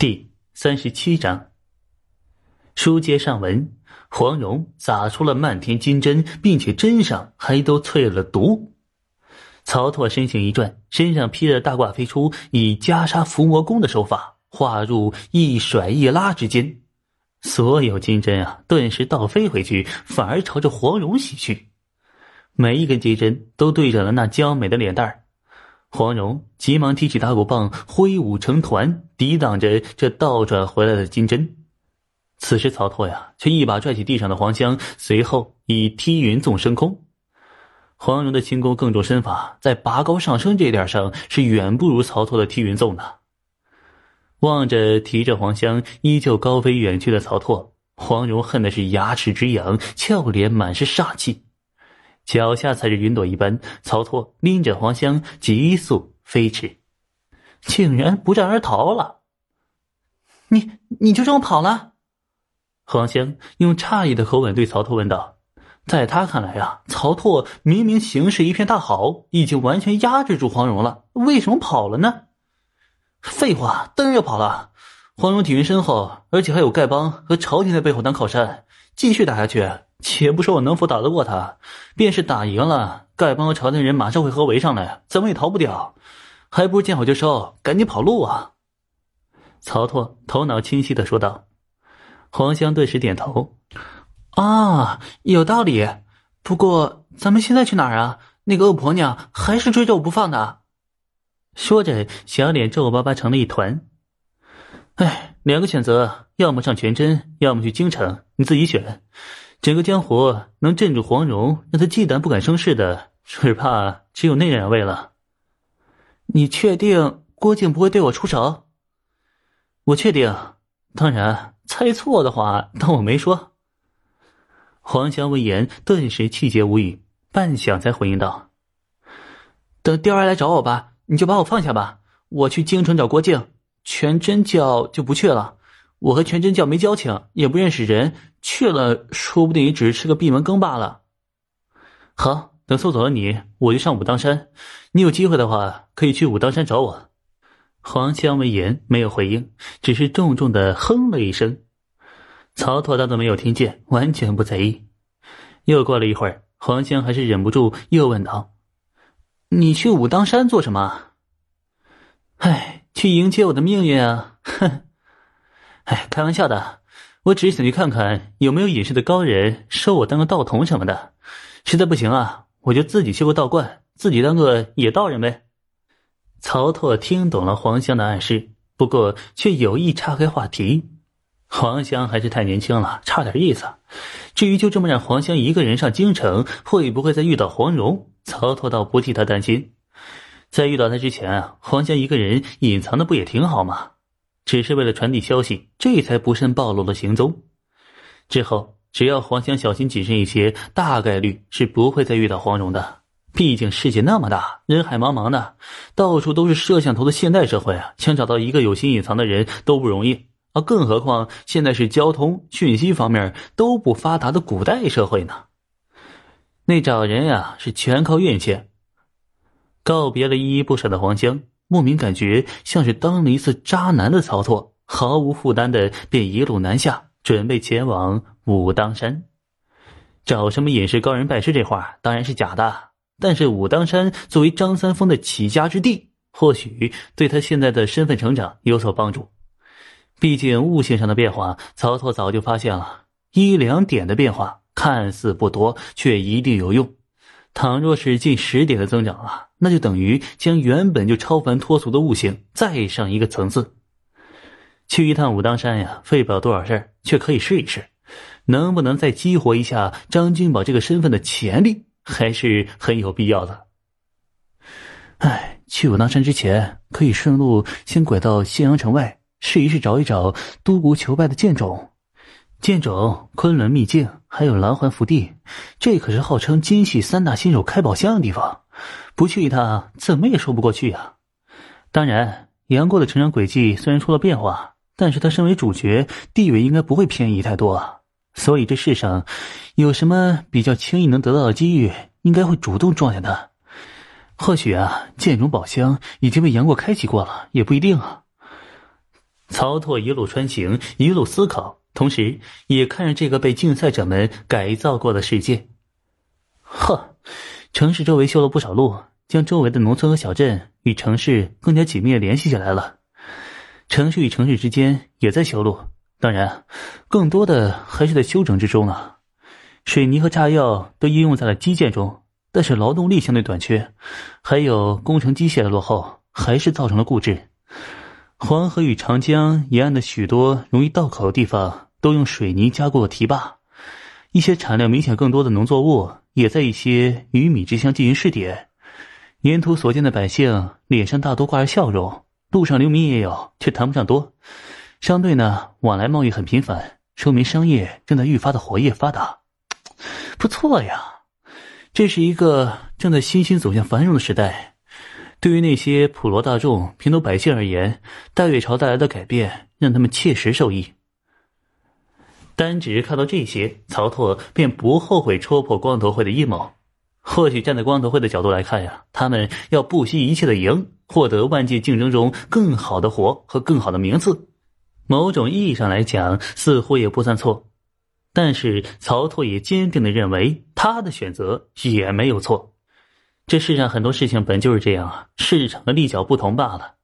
第三十七章，书接上文，黄蓉撒出了漫天金针，并且针上还都淬了毒。曹拓身形一转，身上披着大褂飞出，以袈裟伏魔功的手法，划入一甩一拉之间，所有金针啊，顿时倒飞回去，反而朝着黄蓉袭去。每一根金针都对准了那娇美的脸蛋儿。黄蓉急忙提起打鼓棒，挥舞成团，抵挡着这倒转回来的金针。此时，曹拓呀，却一把拽起地上的黄香，随后以踢云纵升空。黄蓉的轻功更重身法，在拔高上升这点上是远不如曹拓的踢云纵的。望着提着黄香依旧高飞远去的曹拓，黄蓉恨的是牙齿直痒，俏脸满是煞气。脚下踩着云朵一般，曹拓拎着黄香急速飞驰，竟然不战而逃了。你你就这么跑了？黄香用诧异的口吻对曹拓问道。在他看来啊，曹拓明明形势一片大好，已经完全压制住黄蓉了，为什么跑了呢？废话，当然要跑了。黄蓉体云深厚，而且还有丐帮和朝廷在背后当靠山，继续打下去。且不说我能否打得过他，便是打赢了，丐帮和朝廷人马上会合围上来，怎么也逃不掉，还不如见好就收，赶紧跑路啊！曹拓头脑清晰的说道。黄香顿时点头：“啊，有道理。不过咱们现在去哪儿啊？那个恶婆娘还是追着我不放的。”说着，小脸皱巴巴成了一团。哎，两个选择，要么上全真，要么去京城，你自己选。整个江湖能镇住黄蓉，让他忌惮不敢生事的，只怕只有那两位了。你确定郭靖不会对我出手？我确定。当然，猜错的话当我没说。黄香闻言顿时气结无语，半晌才回应道：“等第二来找我吧，你就把我放下吧。我去京城找郭靖，全真教就不去了。我和全真教没交情，也不认识人。”去了，说不定也只是吃个闭门羹罢了。好，等送走了你，我就上武当山。你有机会的话，可以去武当山找我。黄香闻言没有回应，只是重重的哼了一声。曹妥当作没有听见，完全不在意。又过了一会儿，黄香还是忍不住又问道：“你去武当山做什么？”“哎，去迎接我的命运啊！”“哼，哎，开玩笑的。”我只是想去看看有没有隐士的高人收我当个道童什么的，实在不行啊，我就自己修个道观，自己当个野道人呗。曹拓听懂了黄香的暗示，不过却有意岔开话题。黄香还是太年轻了，差点意思。至于就这么让黄香一个人上京城，会不会再遇到黄蓉？曹拓倒不替他担心。在遇到他之前啊，黄香一个人隐藏的不也挺好吗？只是为了传递消息，这才不慎暴露了行踪。之后，只要黄香小心谨慎一些，大概率是不会再遇到黄蓉的。毕竟世界那么大，人海茫茫的，到处都是摄像头的现代社会啊，想找到一个有心隐藏的人都不容易啊！更何况现在是交通讯息方面都不发达的古代社会呢？那找人呀，是全靠运气。告别了依依不舍的黄香。莫名感觉像是当了一次渣男的曹拓，毫无负担的便一路南下，准备前往武当山，找什么隐士高人拜师。这话当然是假的，但是武当山作为张三丰的起家之地，或许对他现在的身份成长有所帮助。毕竟悟性上的变化，曹拓早就发现了一两点的变化，看似不多，却一定有用。倘若是近十点的增长啊，那就等于将原本就超凡脱俗的悟性再上一个层次。去一趟武当山呀，费不了多少事儿，却可以试一试，能不能再激活一下张君宝这个身份的潜力，还是很有必要的。哎，去武当山之前，可以顺路先拐到信阳城外，试一试找一找督国求败的剑种。剑冢、昆仑秘境，还有蓝环福地，这可是号称金系三大新手开宝箱的地方，不去一趟怎么也说不过去呀。当然，杨过的成长轨迹虽然出了变化，但是他身为主角，地位应该不会偏移太多。所以这世上有什么比较轻易能得到的机遇，应该会主动撞下他。或许啊，剑冢宝箱已经被杨过开启过了，也不一定啊。曹拓一路穿行，一路思考，同时也看着这个被竞赛者们改造过的世界。呵，城市周围修了不少路，将周围的农村和小镇与城市更加紧密的联系起来了。城市与城市之间也在修路，当然，更多的还是在修整之中啊。水泥和炸药都应用在了基建中，但是劳动力相对短缺，还有工程机械的落后，还是造成了固执。黄河与长江沿岸的许多容易道口的地方，都用水泥加固了堤坝。一些产量明显更多的农作物，也在一些鱼米之乡进行试点。沿途所见的百姓脸上大多挂着笑容，路上流民也有，却谈不上多。相对呢，往来贸易很频繁，说明商业正在愈发的活跃发达。不错呀，这是一个正在欣欣走向繁荣的时代。对于那些普罗大众、平头百姓而言，大越朝带来的改变让他们切实受益。单只是看到这些，曹拓便不后悔戳破光头会的阴谋。或许站在光头会的角度来看呀，他们要不惜一切的赢，获得万界竞争中更好的活和更好的名次。某种意义上来讲，似乎也不算错。但是曹拓也坚定的认为，他的选择也没有错。这世上很多事情本就是这样啊，市场的立脚不同罢了。